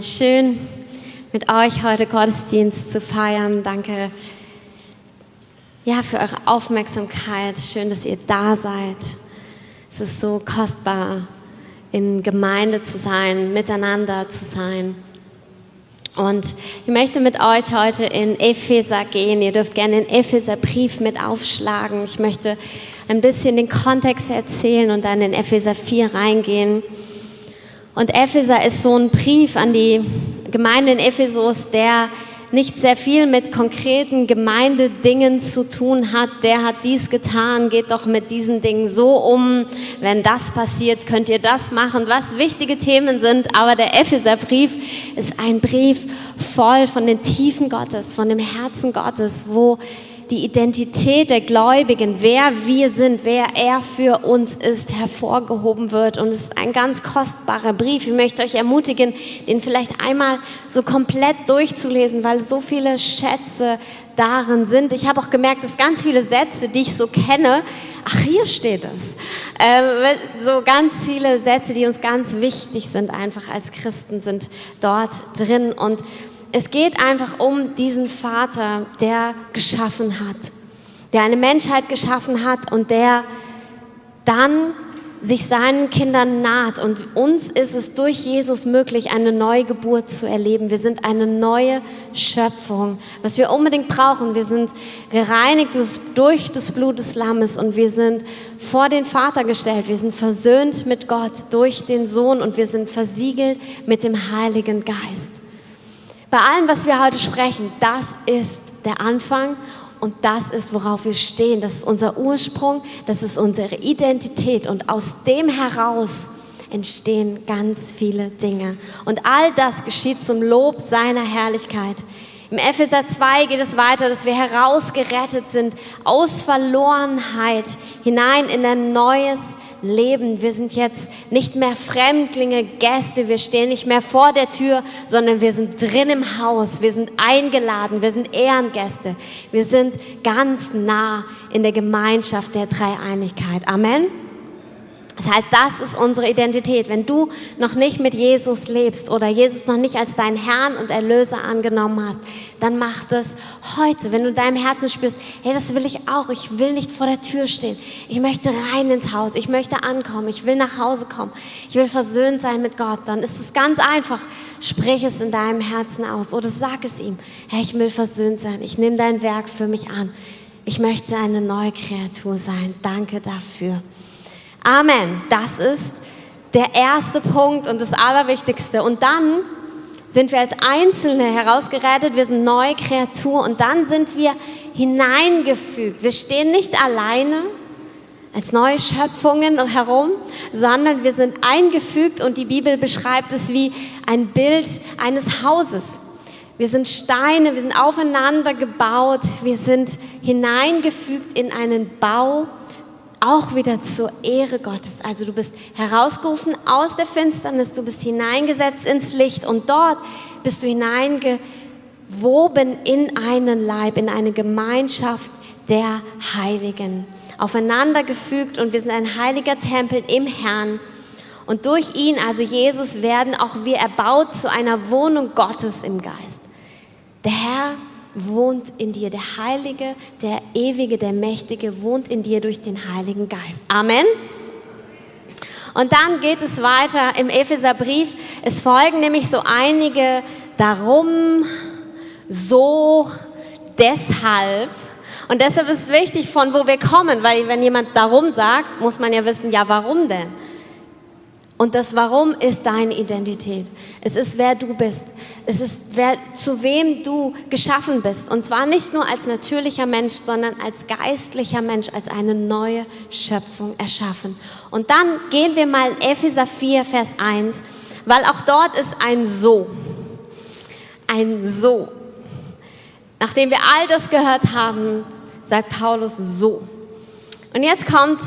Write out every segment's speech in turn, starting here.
Schön, mit euch heute Gottesdienst zu feiern. Danke ja, für eure Aufmerksamkeit. Schön, dass ihr da seid. Es ist so kostbar, in Gemeinde zu sein, miteinander zu sein. Und ich möchte mit euch heute in Epheser gehen. Ihr dürft gerne den Epheserbrief mit aufschlagen. Ich möchte ein bisschen den Kontext erzählen und dann in Epheser 4 reingehen. Und Epheser ist so ein Brief an die Gemeinde in Ephesus, der nicht sehr viel mit konkreten Gemeindedingen zu tun hat. Der hat dies getan, geht doch mit diesen Dingen so um. Wenn das passiert, könnt ihr das machen, was wichtige Themen sind. Aber der Epheserbrief ist ein Brief voll von den Tiefen Gottes, von dem Herzen Gottes, wo die Identität der Gläubigen, wer wir sind, wer er für uns ist, hervorgehoben wird. Und es ist ein ganz kostbarer Brief. Ich möchte euch ermutigen, den vielleicht einmal so komplett durchzulesen, weil so viele Schätze darin sind. Ich habe auch gemerkt, dass ganz viele Sätze, die ich so kenne, ach, hier steht es. Ähm, so ganz viele Sätze, die uns ganz wichtig sind, einfach als Christen, sind dort drin. Und es geht einfach um diesen Vater, der geschaffen hat, der eine Menschheit geschaffen hat und der dann sich seinen Kindern naht. Und uns ist es durch Jesus möglich, eine neue Geburt zu erleben. Wir sind eine neue Schöpfung. Was wir unbedingt brauchen, wir sind gereinigt durch das Blut des Lammes und wir sind vor den Vater gestellt. Wir sind versöhnt mit Gott durch den Sohn und wir sind versiegelt mit dem Heiligen Geist. Bei allem, was wir heute sprechen, das ist der Anfang und das ist, worauf wir stehen. Das ist unser Ursprung, das ist unsere Identität und aus dem heraus entstehen ganz viele Dinge. Und all das geschieht zum Lob seiner Herrlichkeit. Im Epheser 2 geht es weiter, dass wir herausgerettet sind aus Verlorenheit hinein in ein neues leben. Wir sind jetzt nicht mehr Fremdlinge, Gäste, wir stehen nicht mehr vor der Tür, sondern wir sind drin im Haus, wir sind eingeladen, wir sind Ehrengäste, wir sind ganz nah in der Gemeinschaft der Dreieinigkeit. Amen. Das heißt, das ist unsere Identität. Wenn du noch nicht mit Jesus lebst oder Jesus noch nicht als deinen Herrn und Erlöser angenommen hast, dann mach das heute. Wenn du in deinem Herzen spürst, hey, das will ich auch. Ich will nicht vor der Tür stehen. Ich möchte rein ins Haus. Ich möchte ankommen. Ich will nach Hause kommen. Ich will versöhnt sein mit Gott. Dann ist es ganz einfach. Sprich es in deinem Herzen aus oder sag es ihm. Hey, ich will versöhnt sein. Ich nehme dein Werk für mich an. Ich möchte eine neue Kreatur sein. Danke dafür. Amen. Das ist der erste Punkt und das Allerwichtigste. Und dann sind wir als Einzelne herausgerettet, wir sind neue Kreatur und dann sind wir hineingefügt. Wir stehen nicht alleine als neue Schöpfungen herum, sondern wir sind eingefügt und die Bibel beschreibt es wie ein Bild eines Hauses. Wir sind Steine, wir sind aufeinander gebaut, wir sind hineingefügt in einen Bau auch wieder zur Ehre Gottes. Also du bist herausgerufen aus der Finsternis, du bist hineingesetzt ins Licht und dort bist du hineingewoben in einen Leib, in eine Gemeinschaft der Heiligen. Aufeinander gefügt und wir sind ein heiliger Tempel im Herrn. Und durch ihn, also Jesus, werden auch wir erbaut zu einer Wohnung Gottes im Geist. Der Herr wohnt in dir. Der Heilige, der Ewige, der Mächtige wohnt in dir durch den Heiligen Geist. Amen. Und dann geht es weiter im Epheserbrief. Es folgen nämlich so einige darum, so, deshalb. Und deshalb ist es wichtig, von wo wir kommen, weil wenn jemand darum sagt, muss man ja wissen, ja, warum denn? Und das Warum ist deine Identität. Es ist, wer du bist. Es ist, wer, zu wem du geschaffen bist. Und zwar nicht nur als natürlicher Mensch, sondern als geistlicher Mensch, als eine neue Schöpfung erschaffen. Und dann gehen wir mal in Epheser 4, Vers 1, weil auch dort ist ein So. Ein So. Nachdem wir all das gehört haben, sagt Paulus so. Und jetzt kommt,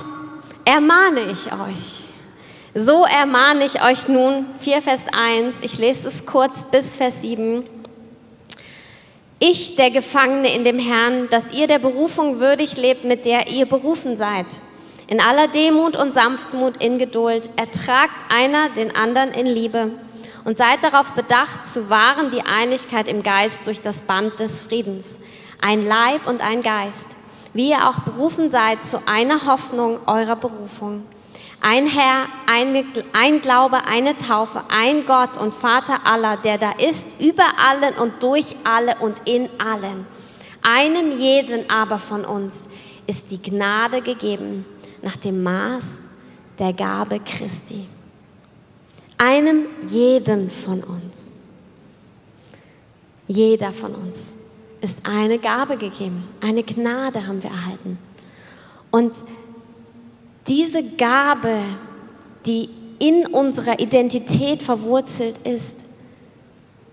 ermahne ich euch so ermahne ich euch nun, 4 Vers 1, ich lese es kurz bis Vers 7. Ich, der Gefangene in dem Herrn, dass ihr der Berufung würdig lebt, mit der ihr berufen seid. In aller Demut und Sanftmut, in Geduld, ertragt einer den anderen in Liebe Und seid darauf bedacht, zu wahren die Einigkeit im Geist durch das Band des Friedens. Ein Leib und ein Geist. Wie ihr auch berufen seid zu einer Hoffnung eurer Berufung. Ein Herr, ein, ein Glaube, eine Taufe, ein Gott und Vater aller, der da ist, über allen und durch alle und in allen. Einem jeden aber von uns ist die Gnade gegeben nach dem Maß der Gabe Christi. Einem jeden von uns. Jeder von uns ist eine Gabe gegeben. Eine Gnade haben wir erhalten. Und diese Gabe, die in unserer Identität verwurzelt ist,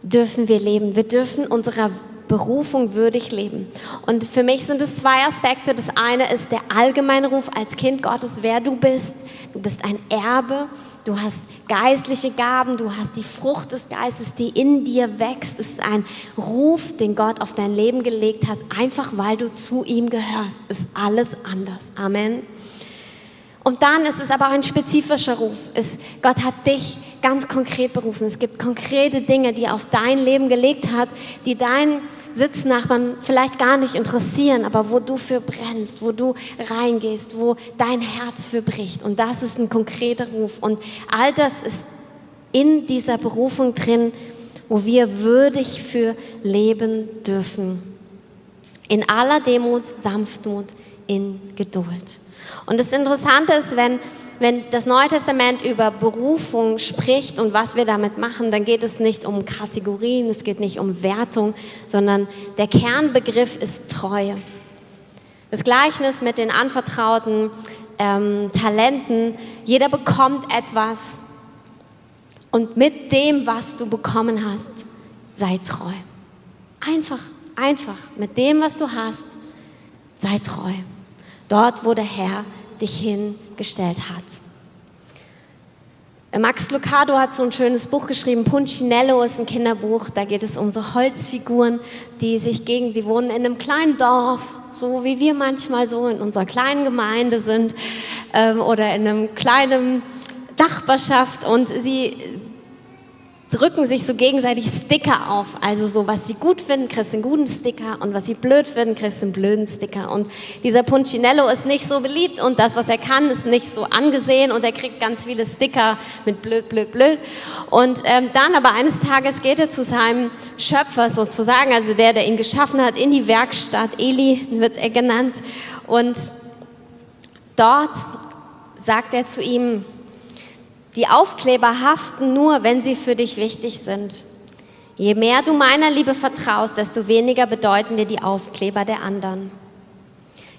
dürfen wir leben. Wir dürfen unserer Berufung würdig leben. Und für mich sind es zwei Aspekte. Das eine ist der allgemeine Ruf als Kind Gottes, wer du bist. Du bist ein Erbe, du hast geistliche Gaben, du hast die Frucht des Geistes, die in dir wächst. Es ist ein Ruf, den Gott auf dein Leben gelegt hat, einfach weil du zu ihm gehörst. Ist alles anders. Amen. Und dann ist es aber auch ein spezifischer Ruf. Es, Gott hat dich ganz konkret berufen. Es gibt konkrete Dinge, die er auf dein Leben gelegt hat, die deinen Sitznachbarn vielleicht gar nicht interessieren, aber wo du für brennst, wo du reingehst, wo dein Herz für bricht. Und das ist ein konkreter Ruf. Und all das ist in dieser Berufung drin, wo wir würdig für leben dürfen. In aller Demut, Sanftmut, in Geduld. Und das Interessante ist, wenn, wenn das Neue Testament über Berufung spricht und was wir damit machen, dann geht es nicht um Kategorien, es geht nicht um Wertung, sondern der Kernbegriff ist Treue. Das Gleichnis mit den anvertrauten ähm, Talenten, jeder bekommt etwas und mit dem, was du bekommen hast, sei treu. Einfach, einfach, mit dem, was du hast, sei treu dort, wo der Herr dich hingestellt hat. Max Lucado hat so ein schönes Buch geschrieben, Punchinello ist ein Kinderbuch, da geht es um so Holzfiguren, die sich gegen, die wohnen in einem kleinen Dorf, so wie wir manchmal so in unserer kleinen Gemeinde sind ähm, oder in einem kleinen Nachbarschaft und sie drücken sich so gegenseitig Sticker auf. Also so, was sie gut finden, kriegst du einen guten Sticker und was sie blöd finden, kriegst du einen blöden Sticker. Und dieser Punchinello ist nicht so beliebt und das, was er kann, ist nicht so angesehen und er kriegt ganz viele Sticker mit blöd, blöd, blöd. Und ähm, dann aber eines Tages geht er zu seinem Schöpfer sozusagen, also der, der ihn geschaffen hat, in die Werkstatt. Eli wird er genannt. Und dort sagt er zu ihm, die Aufkleber haften nur, wenn sie für dich wichtig sind. Je mehr du meiner Liebe vertraust, desto weniger bedeuten dir die Aufkleber der anderen.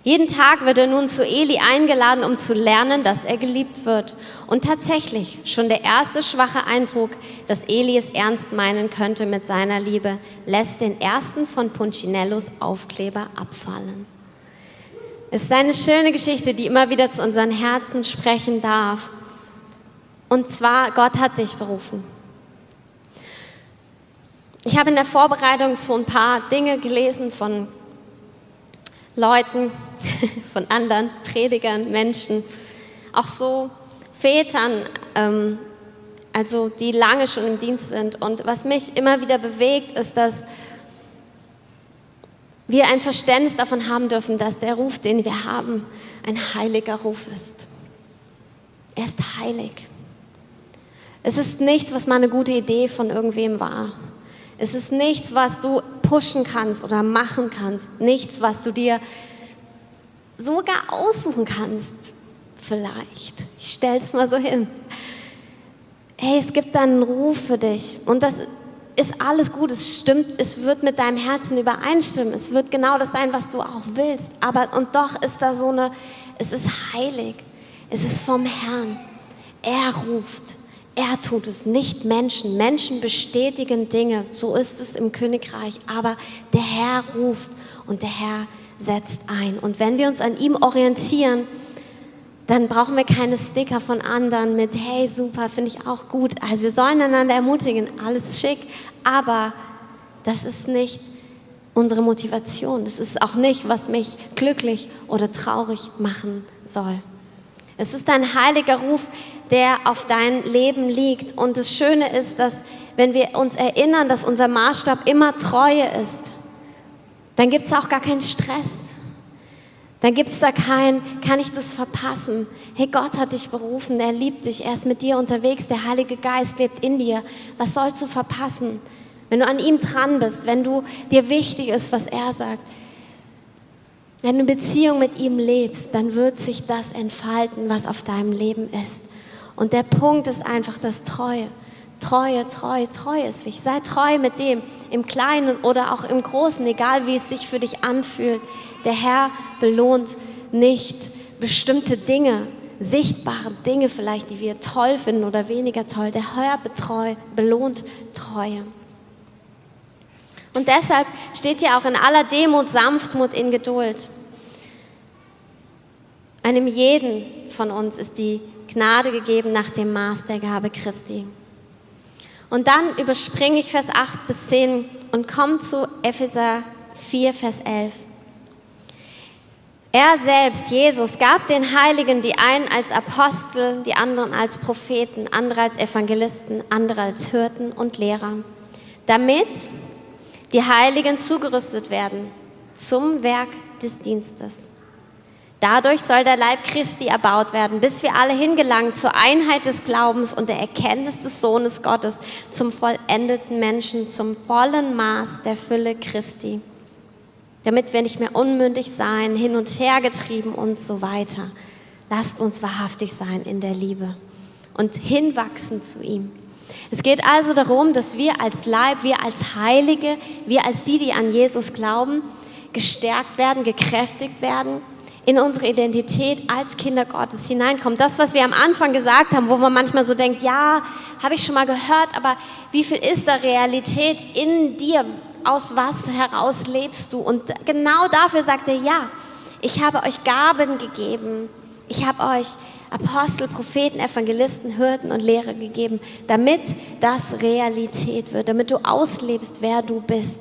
Jeden Tag wird er nun zu Eli eingeladen, um zu lernen, dass er geliebt wird. Und tatsächlich, schon der erste schwache Eindruck, dass Eli es ernst meinen könnte mit seiner Liebe, lässt den ersten von Punchinellos Aufkleber abfallen. Es ist eine schöne Geschichte, die immer wieder zu unseren Herzen sprechen darf. Und zwar, Gott hat dich berufen. Ich habe in der Vorbereitung so ein paar Dinge gelesen von Leuten, von anderen Predigern, Menschen, auch so Vätern, ähm, also die lange schon im Dienst sind. Und was mich immer wieder bewegt, ist, dass wir ein Verständnis davon haben dürfen, dass der Ruf, den wir haben, ein heiliger Ruf ist. Er ist heilig. Es ist nichts, was mal eine gute Idee von irgendwem war. Es ist nichts, was du pushen kannst oder machen kannst. Nichts, was du dir sogar aussuchen kannst. Vielleicht. Ich stell's mal so hin. Hey, es gibt einen Ruf für dich. Und das ist alles gut. Es stimmt. Es wird mit deinem Herzen übereinstimmen. Es wird genau das sein, was du auch willst. Aber, und doch ist da so eine, es ist heilig. Es ist vom Herrn. Er ruft. Er tut es, nicht Menschen. Menschen bestätigen Dinge, so ist es im Königreich. Aber der Herr ruft und der Herr setzt ein. Und wenn wir uns an ihm orientieren, dann brauchen wir keine Sticker von anderen mit, hey, super, finde ich auch gut. Also wir sollen einander ermutigen, alles schick, aber das ist nicht unsere Motivation. Das ist auch nicht, was mich glücklich oder traurig machen soll. Es ist ein heiliger Ruf, der auf dein Leben liegt. Und das Schöne ist, dass wenn wir uns erinnern, dass unser Maßstab immer Treue ist, dann gibt es auch gar keinen Stress. Dann gibt es da kein, kann ich das verpassen? Hey, Gott hat dich berufen, er liebt dich, er ist mit dir unterwegs, der Heilige Geist lebt in dir. Was sollst du verpassen? Wenn du an ihm dran bist, wenn du dir wichtig ist, was er sagt, wenn du Beziehung mit ihm lebst, dann wird sich das entfalten, was auf deinem Leben ist. Und der Punkt ist einfach das Treue. Treue, Treue, Treue ist wichtig. Sei treu mit dem, im Kleinen oder auch im Großen, egal wie es sich für dich anfühlt. Der Herr belohnt nicht bestimmte Dinge, sichtbare Dinge vielleicht, die wir toll finden oder weniger toll. Der Herr betreu, belohnt Treue. Und deshalb steht hier auch in aller Demut, Sanftmut, in Geduld. Einem jeden von uns ist die Gnade gegeben nach dem Maß der Gabe Christi. Und dann überspringe ich Vers 8 bis 10 und komme zu Epheser 4, Vers 11. Er selbst, Jesus, gab den Heiligen die einen als Apostel, die anderen als Propheten, andere als Evangelisten, andere als Hirten und Lehrer, damit die Heiligen zugerüstet werden zum Werk des Dienstes Dadurch soll der Leib Christi erbaut werden, bis wir alle hingelangen zur Einheit des Glaubens und der Erkenntnis des Sohnes Gottes, zum vollendeten Menschen, zum vollen Maß der Fülle Christi, damit wir nicht mehr unmündig sein, hin und her getrieben und so weiter. Lasst uns wahrhaftig sein in der Liebe und hinwachsen zu ihm. Es geht also darum, dass wir als Leib, wir als Heilige, wir als die, die an Jesus glauben, gestärkt werden, gekräftigt werden in unsere Identität als Kinder Gottes hineinkommen. Das, was wir am Anfang gesagt haben, wo man manchmal so denkt, ja, habe ich schon mal gehört, aber wie viel ist da Realität in dir? Aus was heraus lebst du? Und genau dafür sagt er, ja, ich habe euch Gaben gegeben. Ich habe euch Apostel, Propheten, Evangelisten, Hirten und Lehrer gegeben, damit das Realität wird, damit du auslebst, wer du bist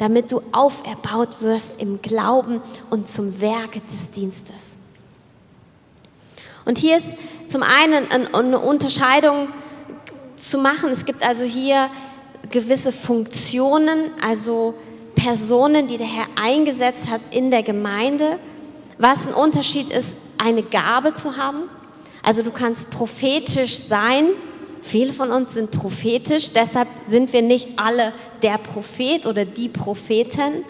damit du auferbaut wirst im Glauben und zum Werke des Dienstes. Und hier ist zum einen eine Unterscheidung zu machen. Es gibt also hier gewisse Funktionen, also Personen, die der Herr eingesetzt hat in der Gemeinde. Was ein Unterschied ist, eine Gabe zu haben. Also du kannst prophetisch sein Viele von uns sind prophetisch, deshalb sind wir nicht alle der Prophet oder die Propheten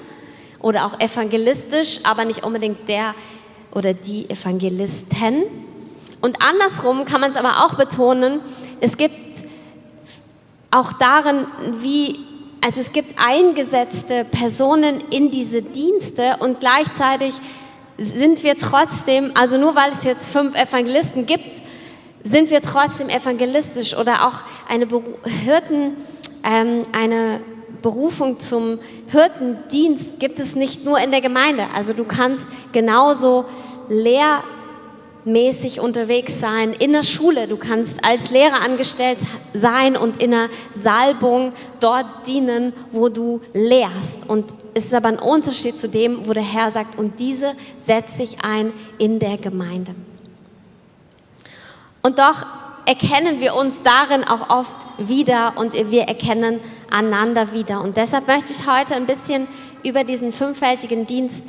oder auch evangelistisch, aber nicht unbedingt der oder die Evangelisten. Und andersrum kann man es aber auch betonen, es gibt auch darin, wie, also es gibt eingesetzte Personen in diese Dienste und gleichzeitig sind wir trotzdem, also nur weil es jetzt fünf Evangelisten gibt, sind wir trotzdem evangelistisch oder auch eine Beru Hirten, ähm, eine Berufung zum Hirtendienst gibt es nicht nur in der Gemeinde. Also du kannst genauso lehrmäßig unterwegs sein in der Schule. Du kannst als Lehrer angestellt sein und in einer Salbung dort dienen, wo du lehrst. Und es ist aber ein Unterschied zu dem, wo der Herr sagt, und diese setzt sich ein in der Gemeinde. Und doch erkennen wir uns darin auch oft wieder und wir erkennen einander wieder. Und deshalb möchte ich heute ein bisschen über diesen fünffältigen Dienst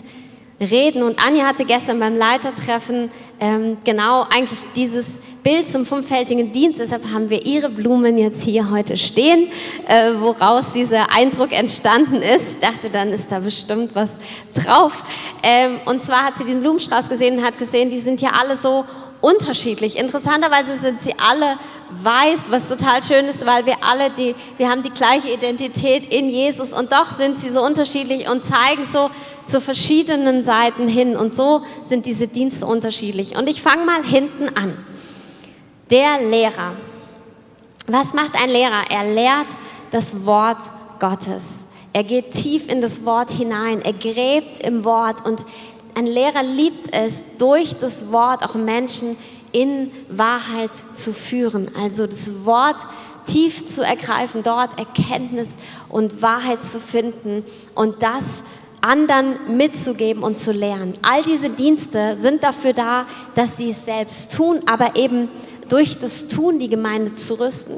reden. Und Anja hatte gestern beim Leitertreffen ähm, genau eigentlich dieses Bild zum fünffältigen Dienst. Deshalb haben wir ihre Blumen jetzt hier heute stehen, äh, woraus dieser Eindruck entstanden ist. Ich dachte, dann ist da bestimmt was drauf. Ähm, und zwar hat sie den Blumenstrauß gesehen und hat gesehen, die sind ja alle so unterschiedlich. Interessanterweise sind sie alle weiß, was total schön ist, weil wir alle die, wir haben die gleiche Identität in Jesus und doch sind sie so unterschiedlich und zeigen so zu verschiedenen Seiten hin und so sind diese Dienste unterschiedlich. Und ich fange mal hinten an. Der Lehrer. Was macht ein Lehrer? Er lehrt das Wort Gottes. Er geht tief in das Wort hinein. Er gräbt im Wort und ein Lehrer liebt es, durch das Wort auch Menschen in Wahrheit zu führen. Also das Wort tief zu ergreifen, dort Erkenntnis und Wahrheit zu finden und das anderen mitzugeben und zu lernen. All diese Dienste sind dafür da, dass sie es selbst tun, aber eben durch das Tun die Gemeinde zu rüsten,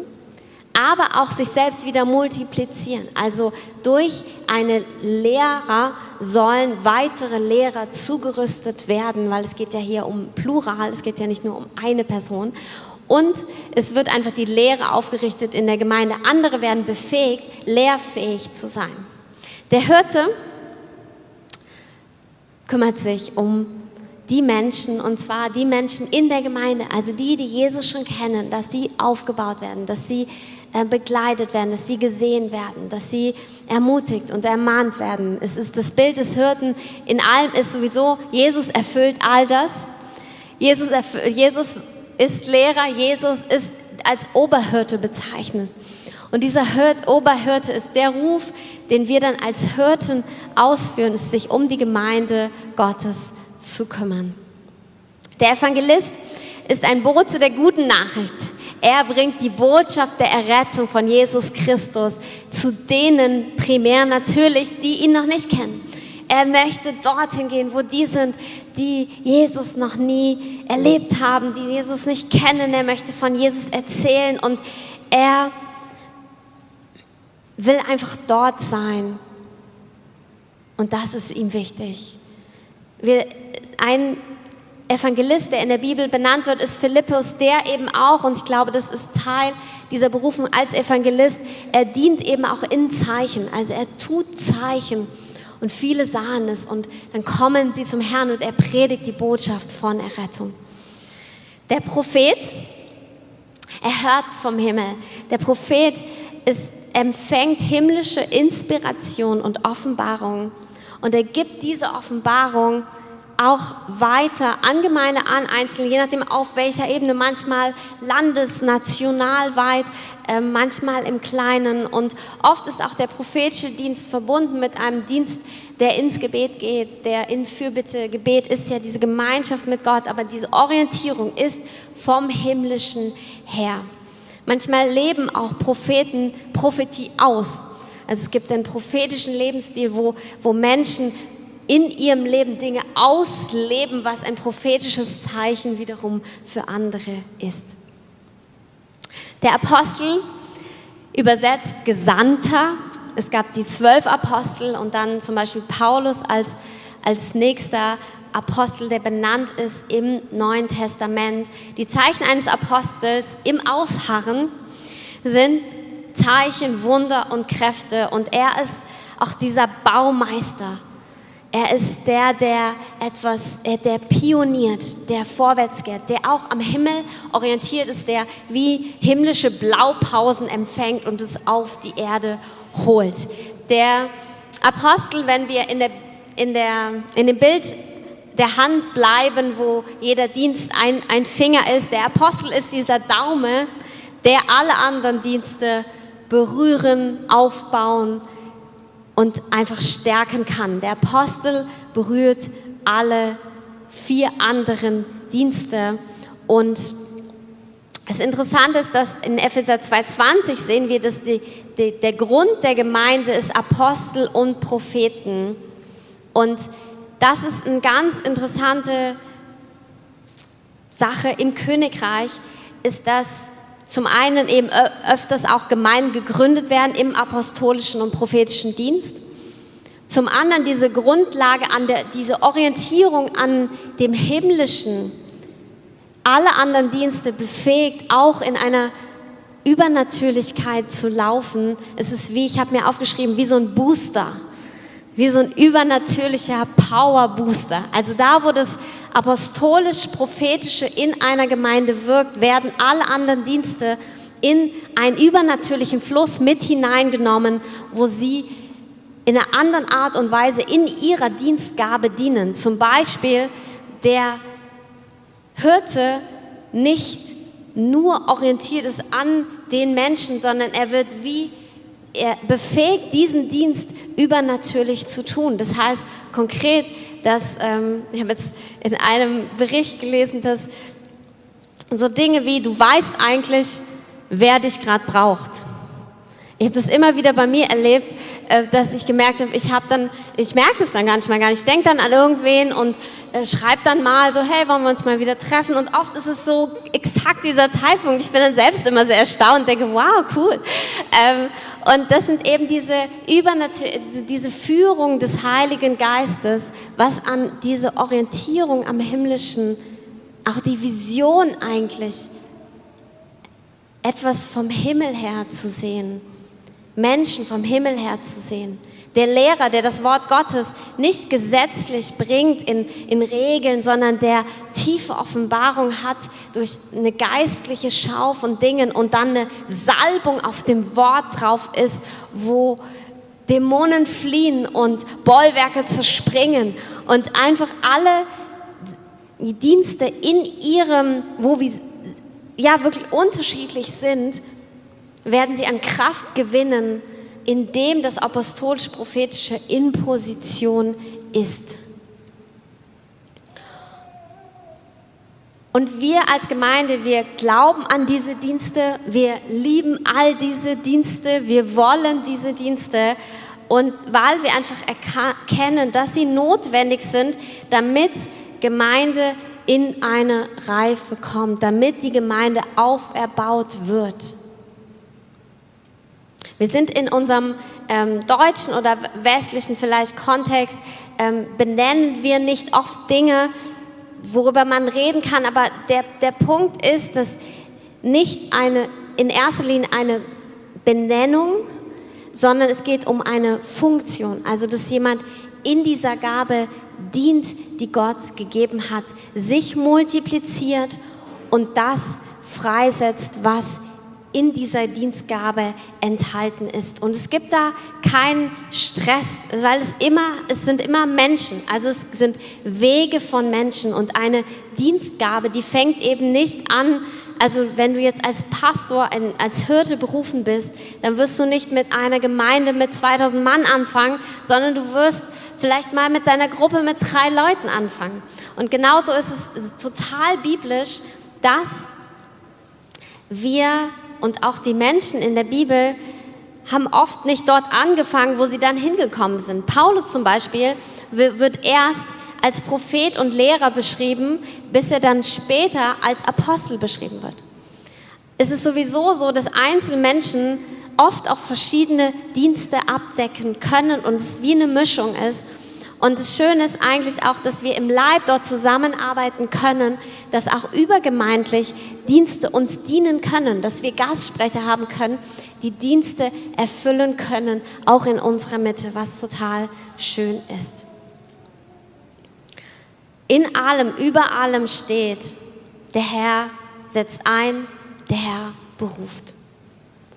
aber auch sich selbst wieder multiplizieren. Also durch eine Lehrer sollen weitere Lehrer zugerüstet werden, weil es geht ja hier um Plural, es geht ja nicht nur um eine Person. Und es wird einfach die Lehre aufgerichtet in der Gemeinde. Andere werden befähigt, lehrfähig zu sein. Der Hirte kümmert sich um die Menschen, und zwar die Menschen in der Gemeinde, also die, die Jesus schon kennen, dass sie aufgebaut werden, dass sie begleitet werden, dass sie gesehen werden, dass sie ermutigt und ermahnt werden. Es ist das Bild des Hirten. In allem ist sowieso, Jesus erfüllt all das. Jesus, Jesus ist Lehrer, Jesus ist als Oberhirte bezeichnet. Und dieser Hirt, Oberhirte ist der Ruf, den wir dann als Hirten ausführen, ist sich um die Gemeinde Gottes zu kümmern. Der Evangelist ist ein Bote der guten Nachricht. Er bringt die Botschaft der Errettung von Jesus Christus zu denen primär natürlich, die ihn noch nicht kennen. Er möchte dorthin gehen, wo die sind, die Jesus noch nie erlebt haben, die Jesus nicht kennen. Er möchte von Jesus erzählen und er will einfach dort sein. Und das ist ihm wichtig. Wir, ein Evangelist, der in der Bibel benannt wird, ist Philippus, der eben auch, und ich glaube, das ist Teil dieser Berufung als Evangelist, er dient eben auch in Zeichen. Also er tut Zeichen. Und viele sahen es und dann kommen sie zum Herrn und er predigt die Botschaft von Errettung. Der Prophet, er hört vom Himmel. Der Prophet ist empfängt himmlische Inspiration und Offenbarung und er gibt diese Offenbarung auch weiter an Gemeinde, an Einzelne, je nachdem auf welcher Ebene, manchmal landes-, nationalweit, äh, manchmal im Kleinen. Und oft ist auch der prophetische Dienst verbunden mit einem Dienst, der ins Gebet geht, der in Fürbitte, Gebet ist ja diese Gemeinschaft mit Gott, aber diese Orientierung ist vom himmlischen her. Manchmal leben auch Propheten Prophetie aus. Also es gibt einen prophetischen Lebensstil, wo, wo Menschen in ihrem Leben Dinge ausleben, was ein prophetisches Zeichen wiederum für andere ist. Der Apostel übersetzt Gesandter. Es gab die zwölf Apostel und dann zum Beispiel Paulus als, als nächster Apostel, der benannt ist im Neuen Testament. Die Zeichen eines Apostels im Ausharren sind Zeichen, Wunder und Kräfte. Und er ist auch dieser Baumeister. Er ist der, der etwas, äh, der pioniert, der vorwärts geht, der auch am Himmel orientiert ist, der wie himmlische Blaupausen empfängt und es auf die Erde holt. Der Apostel, wenn wir in, der, in, der, in dem Bild der Hand bleiben, wo jeder Dienst ein, ein Finger ist. Der Apostel ist dieser Daumen, der alle anderen Dienste berühren, aufbauen und einfach stärken kann. Der Apostel berührt alle vier anderen Dienste und das Interessante ist, dass in Epheser 2,20 sehen wir, dass die, die, der Grund der Gemeinde ist Apostel und Propheten. Und das ist eine ganz interessante Sache im Königreich, ist, dass zum einen eben öfters auch Gemeinden gegründet werden im apostolischen und prophetischen Dienst. Zum anderen diese Grundlage an der, diese Orientierung an dem Himmlischen, alle anderen Dienste befähigt, auch in einer Übernatürlichkeit zu laufen. Es ist wie, ich habe mir aufgeschrieben, wie so ein Booster wie so ein übernatürlicher Power-Booster. Also da, wo das apostolisch-prophetische in einer Gemeinde wirkt, werden alle anderen Dienste in einen übernatürlichen Fluss mit hineingenommen, wo sie in einer anderen Art und Weise in ihrer Dienstgabe dienen. Zum Beispiel der Hirte nicht nur orientiert ist an den Menschen, sondern er wird wie er befähigt diesen Dienst übernatürlich zu tun. Das heißt konkret, dass, ähm, ich habe jetzt in einem Bericht gelesen, dass so Dinge wie, du weißt eigentlich, wer dich gerade braucht. Ich habe das immer wieder bei mir erlebt, äh, dass ich gemerkt habe, ich habe dann, ich merke es dann gar nicht mal gar nicht. Ich denke dann an irgendwen und äh, schreibe dann mal so, hey, wollen wir uns mal wieder treffen? Und oft ist es so exakt dieser Zeitpunkt. Ich bin dann selbst immer sehr erstaunt, denke, wow, cool. Ähm, und das sind eben diese diese Führung des Heiligen Geistes, was an diese Orientierung am Himmlischen, auch die Vision eigentlich, etwas vom Himmel her zu sehen, Menschen vom Himmel her zu sehen. Der Lehrer, der das Wort Gottes nicht gesetzlich bringt in, in Regeln, sondern der tiefe Offenbarung hat durch eine geistliche Schau von Dingen und dann eine Salbung auf dem Wort drauf ist, wo Dämonen fliehen und Bollwerke zerspringen und einfach alle Dienste in ihrem, wo wir ja wirklich unterschiedlich sind, werden sie an Kraft gewinnen, indem das apostolisch-prophetische in Position ist. Und wir als Gemeinde, wir glauben an diese Dienste, wir lieben all diese Dienste, wir wollen diese Dienste. Und weil wir einfach erkennen, dass sie notwendig sind, damit Gemeinde in eine Reife kommt, damit die Gemeinde auferbaut wird. Wir sind in unserem ähm, deutschen oder westlichen vielleicht Kontext, ähm, benennen wir nicht oft Dinge, worüber man reden kann, aber der, der Punkt ist, dass nicht eine, in erster Linie eine Benennung, sondern es geht um eine Funktion. Also, dass jemand in dieser Gabe dient, die Gott gegeben hat, sich multipliziert und das freisetzt, was in dieser Dienstgabe enthalten ist. Und es gibt da keinen Stress, weil es immer, es sind immer Menschen, also es sind Wege von Menschen und eine Dienstgabe, die fängt eben nicht an, also wenn du jetzt als Pastor, als Hirte berufen bist, dann wirst du nicht mit einer Gemeinde mit 2000 Mann anfangen, sondern du wirst vielleicht mal mit deiner Gruppe mit drei Leuten anfangen. Und genauso ist es total biblisch, dass wir und auch die Menschen in der Bibel haben oft nicht dort angefangen, wo sie dann hingekommen sind. Paulus zum Beispiel wird erst als Prophet und Lehrer beschrieben, bis er dann später als Apostel beschrieben wird. Es ist sowieso so, dass Einzelmenschen oft auch verschiedene Dienste abdecken können und es wie eine Mischung ist. Und das Schöne ist eigentlich auch, dass wir im Leib dort zusammenarbeiten können, dass auch übergemeindlich Dienste uns dienen können, dass wir Gastsprecher haben können, die Dienste erfüllen können, auch in unserer Mitte, was total schön ist. In allem, über allem steht, der Herr setzt ein, der Herr beruft.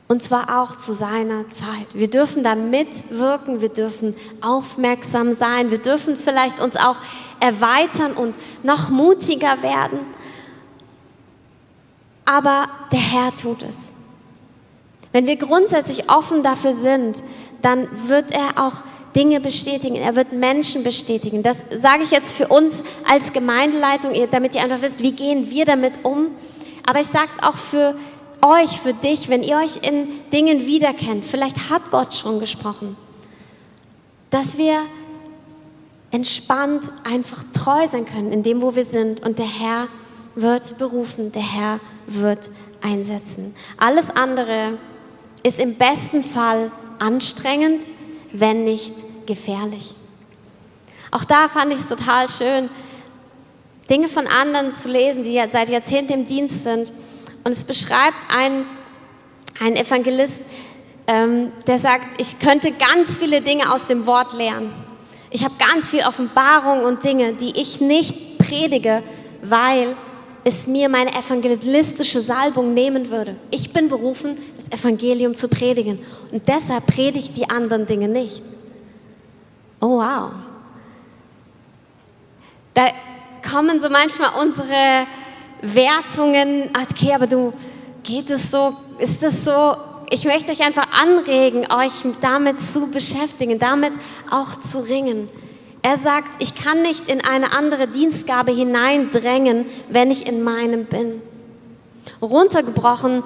Und zwar auch zu seiner Zeit. Wir dürfen da mitwirken, wir dürfen aufmerksam sein, wir dürfen vielleicht uns auch erweitern und noch mutiger werden. Aber der Herr tut es. Wenn wir grundsätzlich offen dafür sind, dann wird er auch Dinge bestätigen, er wird Menschen bestätigen. Das sage ich jetzt für uns als Gemeindeleitung, damit ihr einfach wisst, wie gehen wir damit um. Aber ich sage es auch für euch, für dich, wenn ihr euch in Dingen wiederkennt, vielleicht hat Gott schon gesprochen, dass wir entspannt einfach treu sein können in dem, wo wir sind und der Herr wird berufen, der Herr wird einsetzen. Alles andere ist im besten Fall anstrengend, wenn nicht gefährlich. Auch da fand ich es total schön, Dinge von anderen zu lesen, die seit Jahrzehnten im Dienst sind und es beschreibt ein, ein Evangelist, ähm, der sagt, ich könnte ganz viele Dinge aus dem Wort lernen. Ich habe ganz viel Offenbarung und Dinge, die ich nicht predige, weil es mir meine evangelistische Salbung nehmen würde. Ich bin berufen, das Evangelium zu predigen. Und deshalb predige ich die anderen Dinge nicht. Oh wow. Da kommen so manchmal unsere Wertungen, okay, aber du, geht es so, ist es so? Ich möchte euch einfach anregen, euch damit zu beschäftigen, damit auch zu ringen. Er sagt, ich kann nicht in eine andere Dienstgabe hineindrängen, wenn ich in meinem bin. Runtergebrochen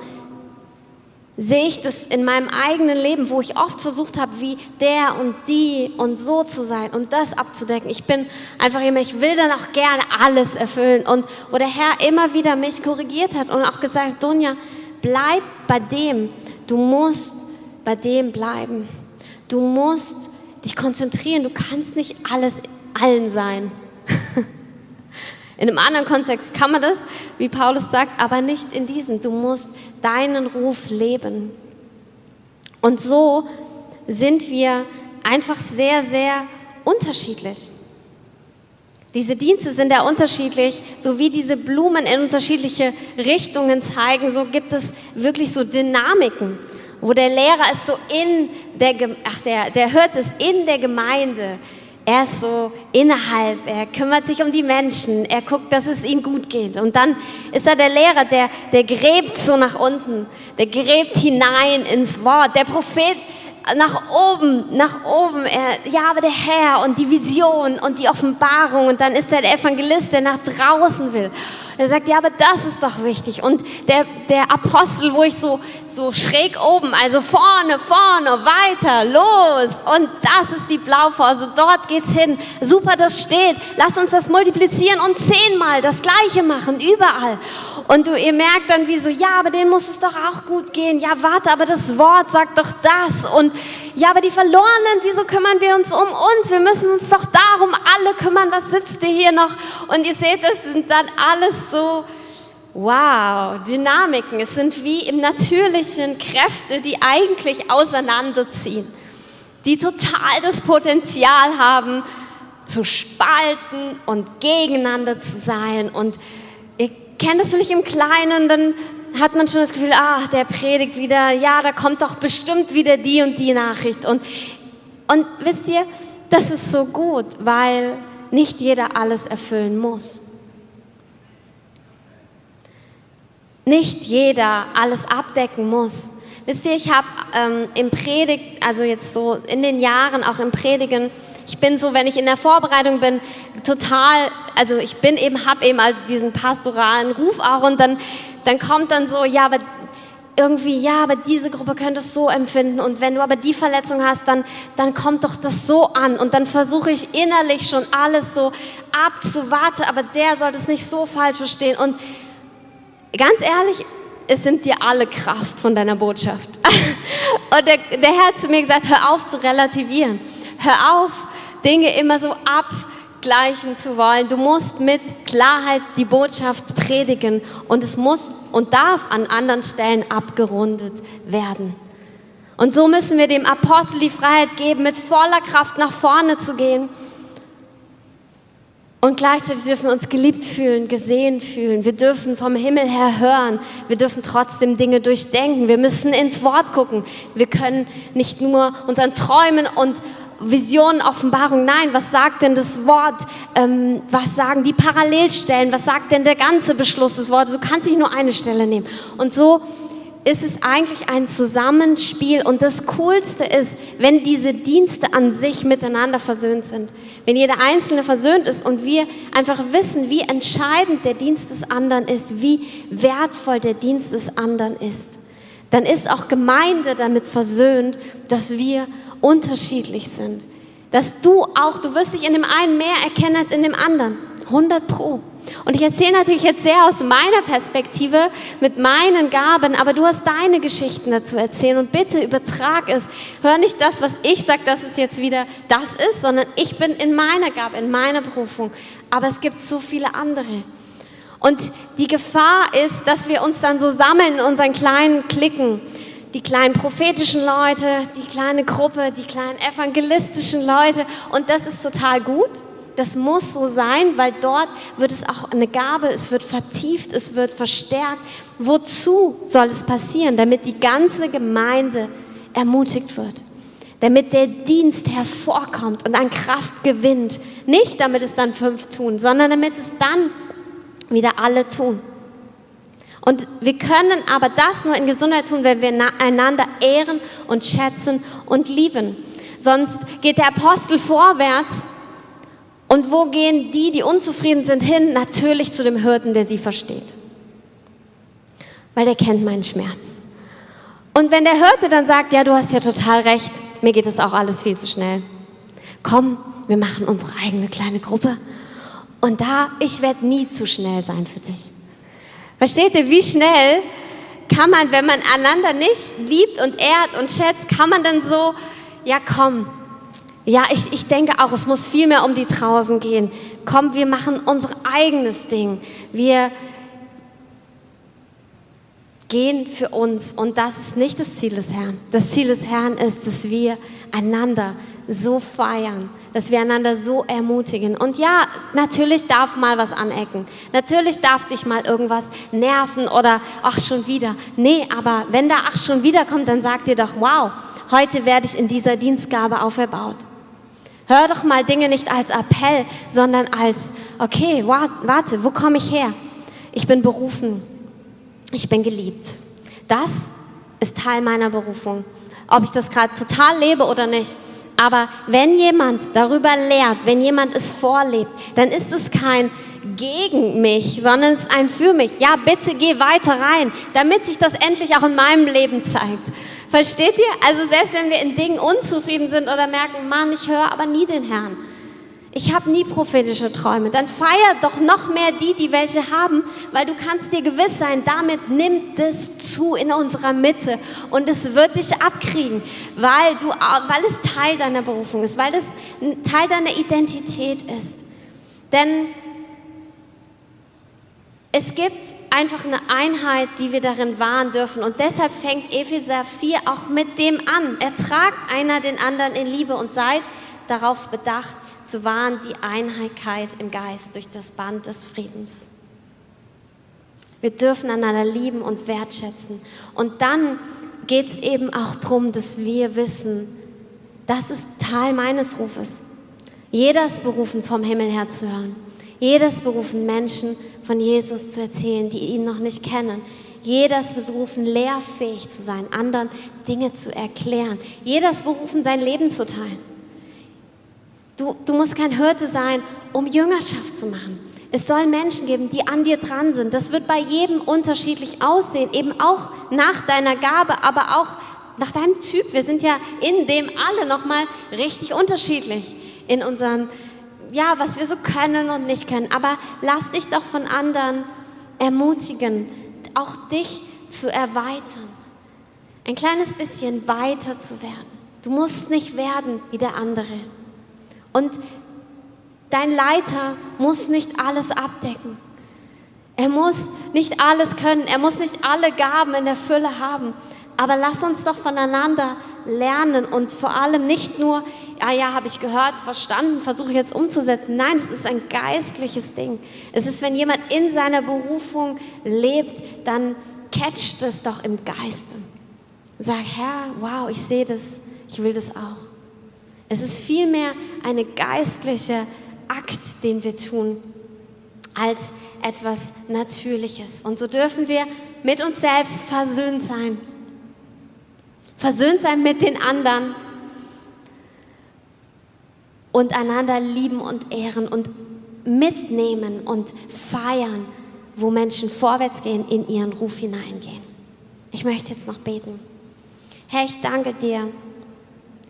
sehe ich das in meinem eigenen Leben, wo ich oft versucht habe, wie der und die und so zu sein und das abzudecken. Ich bin einfach immer, ich will dann auch gerne alles erfüllen und wo der Herr immer wieder mich korrigiert hat und auch gesagt, Dunja, bleib bei dem. Du musst bei dem bleiben. Du musst dich konzentrieren. Du kannst nicht alles allen sein. In einem anderen Kontext kann man das, wie Paulus sagt, aber nicht in diesem. Du musst deinen Ruf leben. Und so sind wir einfach sehr, sehr unterschiedlich. Diese Dienste sind ja unterschiedlich, so wie diese Blumen in unterschiedliche Richtungen zeigen, so gibt es wirklich so Dynamiken, wo der Lehrer ist so in der, ach, der, der hört es in der Gemeinde er ist so innerhalb, er kümmert sich um die Menschen, er guckt, dass es ihnen gut geht. Und dann ist er der Lehrer, der, der gräbt so nach unten, der gräbt hinein ins Wort. Der Prophet nach oben, nach oben, er, ja, aber der Herr und die Vision und die Offenbarung und dann ist er der Evangelist, der nach draußen will. Er sagt, ja, aber das ist doch wichtig. Und der, der Apostel, wo ich so, so schräg oben, also vorne, vorne, weiter, los. Und das ist die Blaupause. Dort geht's hin. Super, das steht. Lass uns das multiplizieren und zehnmal das Gleiche machen, überall. Und du, ihr merkt dann wie so, ja, aber denen muss es doch auch gut gehen. Ja, warte, aber das Wort sagt doch das. Und ja, aber die Verlorenen, wieso kümmern wir uns um uns? Wir müssen uns doch darum alle kümmern. Was sitzt ihr hier noch? Und ihr seht, das sind dann alles so, wow, Dynamiken. Es sind wie im Natürlichen Kräfte, die eigentlich auseinanderziehen, die total das Potenzial haben, zu spalten und gegeneinander zu sein. Und ihr kennt das vielleicht im Kleinen, dann hat man schon das Gefühl, ah, der predigt wieder, ja, da kommt doch bestimmt wieder die und die Nachricht. Und, und wisst ihr, das ist so gut, weil nicht jeder alles erfüllen muss. nicht jeder alles abdecken muss. Wisst ihr, ich habe ähm, im Predigt, also jetzt so in den Jahren auch im Predigen, ich bin so, wenn ich in der Vorbereitung bin, total, also ich bin eben, habe eben halt diesen pastoralen Ruf auch und dann, dann kommt dann so, ja, aber irgendwie, ja, aber diese Gruppe könnte es so empfinden und wenn du aber die Verletzung hast, dann, dann kommt doch das so an und dann versuche ich innerlich schon alles so abzuwarten, aber der sollte es nicht so falsch verstehen und ganz ehrlich, es nimmt dir alle Kraft von deiner Botschaft. Und der, der Herr hat zu mir gesagt, hör auf zu relativieren. Hör auf, Dinge immer so abgleichen zu wollen. Du musst mit Klarheit die Botschaft predigen und es muss und darf an anderen Stellen abgerundet werden. Und so müssen wir dem Apostel die Freiheit geben, mit voller Kraft nach vorne zu gehen und gleichzeitig dürfen wir uns geliebt fühlen, gesehen fühlen. Wir dürfen vom Himmel her hören. Wir dürfen trotzdem Dinge durchdenken. Wir müssen ins Wort gucken. Wir können nicht nur unseren Träumen und Visionen, Offenbarung. Nein, was sagt denn das Wort? Ähm, was sagen die Parallelstellen? Was sagt denn der ganze Beschluss des Wortes? Du kannst nicht nur eine Stelle nehmen. Und so ist es eigentlich ein Zusammenspiel und das Coolste ist, wenn diese Dienste an sich miteinander versöhnt sind. Wenn jeder Einzelne versöhnt ist und wir einfach wissen, wie entscheidend der Dienst des anderen ist, wie wertvoll der Dienst des anderen ist, dann ist auch Gemeinde damit versöhnt, dass wir unterschiedlich sind. Dass du auch, du wirst dich in dem einen mehr erkennen als in dem anderen. 100 Pro. Und ich erzähle natürlich jetzt sehr aus meiner Perspektive mit meinen Gaben, aber du hast deine Geschichten dazu erzählen und bitte übertrag es. Hör nicht das, was ich sage, dass es jetzt wieder das ist, sondern ich bin in meiner Gabe, in meiner Berufung. Aber es gibt so viele andere. Und die Gefahr ist, dass wir uns dann so sammeln in unseren kleinen Klicken. Die kleinen prophetischen Leute, die kleine Gruppe, die kleinen evangelistischen Leute. Und das ist total gut. Das muss so sein, weil dort wird es auch eine Gabe, es wird vertieft, es wird verstärkt. Wozu soll es passieren? Damit die ganze Gemeinde ermutigt wird. Damit der Dienst hervorkommt und an Kraft gewinnt. Nicht damit es dann fünf tun, sondern damit es dann wieder alle tun. Und wir können aber das nur in Gesundheit tun, wenn wir einander ehren und schätzen und lieben. Sonst geht der Apostel vorwärts und wo gehen die, die unzufrieden sind, hin? Natürlich zu dem Hirten, der sie versteht. Weil der kennt meinen Schmerz. Und wenn der Hirte dann sagt, ja, du hast ja total recht, mir geht das auch alles viel zu schnell. Komm, wir machen unsere eigene kleine Gruppe. Und da, ich werde nie zu schnell sein für dich. Versteht ihr, wie schnell kann man, wenn man einander nicht liebt und ehrt und schätzt, kann man dann so, ja komm, ja, ich, ich denke auch, es muss viel mehr um die draußen gehen. Komm, wir machen unser eigenes Ding. Wir gehen für uns und das ist nicht das Ziel des Herrn. Das Ziel des Herrn ist, dass wir einander so feiern, dass wir einander so ermutigen. Und ja, natürlich darf mal was anecken. Natürlich darf dich mal irgendwas nerven oder ach schon wieder. Nee, aber wenn da ach schon wieder kommt, dann sag dir doch, wow, heute werde ich in dieser Dienstgabe auferbaut. Hör doch mal Dinge nicht als Appell, sondern als, okay, warte, wo komme ich her? Ich bin berufen. Ich bin geliebt. Das ist Teil meiner Berufung. Ob ich das gerade total lebe oder nicht. Aber wenn jemand darüber lehrt, wenn jemand es vorlebt, dann ist es kein gegen mich, sondern es ist ein für mich. Ja, bitte geh weiter rein, damit sich das endlich auch in meinem Leben zeigt. Versteht ihr? Also selbst wenn wir in Dingen unzufrieden sind oder merken, Mann, ich höre aber nie den Herrn. Ich habe nie prophetische Träume. Dann feier doch noch mehr die, die welche haben, weil du kannst dir gewiss sein, damit nimmt es zu in unserer Mitte und es wird dich abkriegen, weil, du, weil es Teil deiner Berufung ist, weil es Teil deiner Identität ist. Denn es gibt einfach eine Einheit, die wir darin wahren dürfen. Und deshalb fängt Epheser 4 auch mit dem an. Ertragt einer den anderen in Liebe und seid darauf bedacht, zu wahren die Einheit im Geist durch das Band des Friedens. Wir dürfen einander lieben und wertschätzen. Und dann geht es eben auch darum, dass wir wissen, das ist Teil meines Rufes. Jeder ist berufen, vom Himmel her zu hören. Jeder ist berufen, Menschen von Jesus zu erzählen, die ihn noch nicht kennen. Jeder ist berufen, lehrfähig zu sein, anderen Dinge zu erklären. Jeder ist berufen, sein Leben zu teilen. Du, du musst kein Hirte sein, um Jüngerschaft zu machen. Es soll Menschen geben, die an dir dran sind. Das wird bei jedem unterschiedlich aussehen, eben auch nach deiner Gabe, aber auch nach deinem Typ. Wir sind ja in dem alle nochmal richtig unterschiedlich in unseren ja, was wir so können und nicht können. Aber lass dich doch von anderen ermutigen, auch dich zu erweitern. Ein kleines bisschen weiter zu werden. Du musst nicht werden wie der andere. Und dein Leiter muss nicht alles abdecken. Er muss nicht alles können. Er muss nicht alle Gaben in der Fülle haben. Aber lass uns doch voneinander lernen und vor allem nicht nur, ja, ja, habe ich gehört, verstanden, versuche ich jetzt umzusetzen. Nein, es ist ein geistliches Ding. Es ist, wenn jemand in seiner Berufung lebt, dann catcht es doch im Geiste. Sag, Herr, wow, ich sehe das, ich will das auch. Es ist vielmehr eine geistliche Akt, den wir tun, als etwas Natürliches. Und so dürfen wir mit uns selbst versöhnt sein versöhnt sein mit den anderen und einander lieben und ehren und mitnehmen und feiern, wo Menschen vorwärts gehen, in ihren Ruf hineingehen. Ich möchte jetzt noch beten. Herr, ich danke dir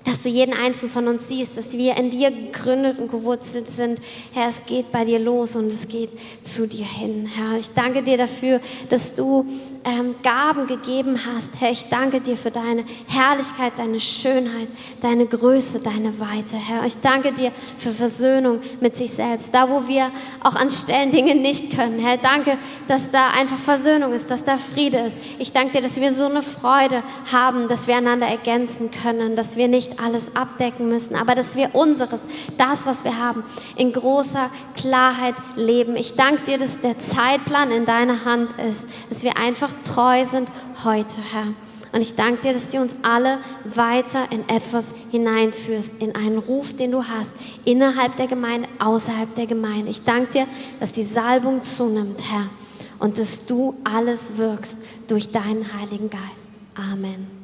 dass du jeden einzelnen von uns siehst, dass wir in dir gegründet und gewurzelt sind. Herr, es geht bei dir los und es geht zu dir hin. Herr, ich danke dir dafür, dass du ähm, Gaben gegeben hast. Herr, ich danke dir für deine Herrlichkeit, deine Schönheit, deine Größe, deine Weite. Herr, ich danke dir für Versöhnung mit sich selbst. Da, wo wir auch an Stellen Dinge nicht können. Herr, danke, dass da einfach Versöhnung ist, dass da Friede ist. Ich danke dir, dass wir so eine Freude haben, dass wir einander ergänzen können, dass wir nicht nicht alles abdecken müssen, aber dass wir unseres, das, was wir haben, in großer Klarheit leben. Ich danke dir, dass der Zeitplan in deiner Hand ist, dass wir einfach treu sind heute, Herr. Und ich danke dir, dass du uns alle weiter in etwas hineinführst, in einen Ruf, den du hast, innerhalb der Gemeinde, außerhalb der Gemeinde. Ich danke dir, dass die Salbung zunimmt, Herr, und dass du alles wirkst durch deinen Heiligen Geist. Amen.